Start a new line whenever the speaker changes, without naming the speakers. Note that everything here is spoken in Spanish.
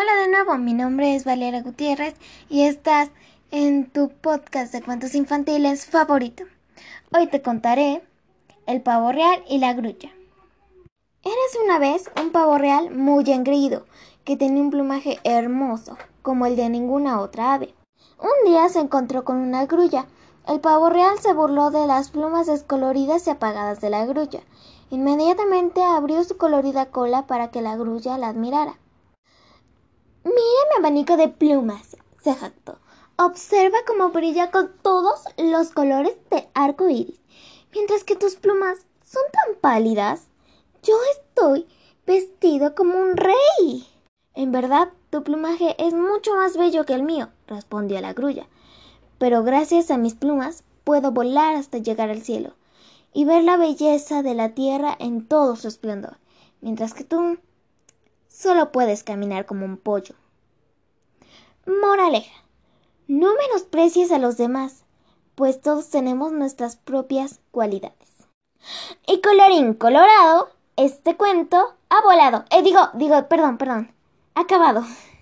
Hola de nuevo, mi nombre es Valeria Gutiérrez y estás en tu podcast de cuentos infantiles favorito. Hoy te contaré El pavo real y la grulla. Eres una vez un pavo real muy engreído que tenía un plumaje hermoso como el de ninguna otra ave. Un día se encontró con una grulla. El pavo real se burló de las plumas descoloridas y apagadas de la grulla. Inmediatamente abrió su colorida cola para que la grulla la admirara.
Abanico de plumas, se jactó. Observa cómo brilla con todos los colores de arco iris, mientras que tus plumas son tan pálidas. Yo estoy vestido como un rey.
En verdad, tu plumaje es mucho más bello que el mío, respondió la grulla. Pero gracias a mis plumas puedo volar hasta llegar al cielo y ver la belleza de la tierra en todo su esplendor, mientras que tú solo puedes caminar como un pollo.
Moraleja. No menosprecies a los demás, pues todos tenemos nuestras propias cualidades. Y colorín colorado, este cuento ha volado. Eh, digo, digo, perdón, perdón. Acabado.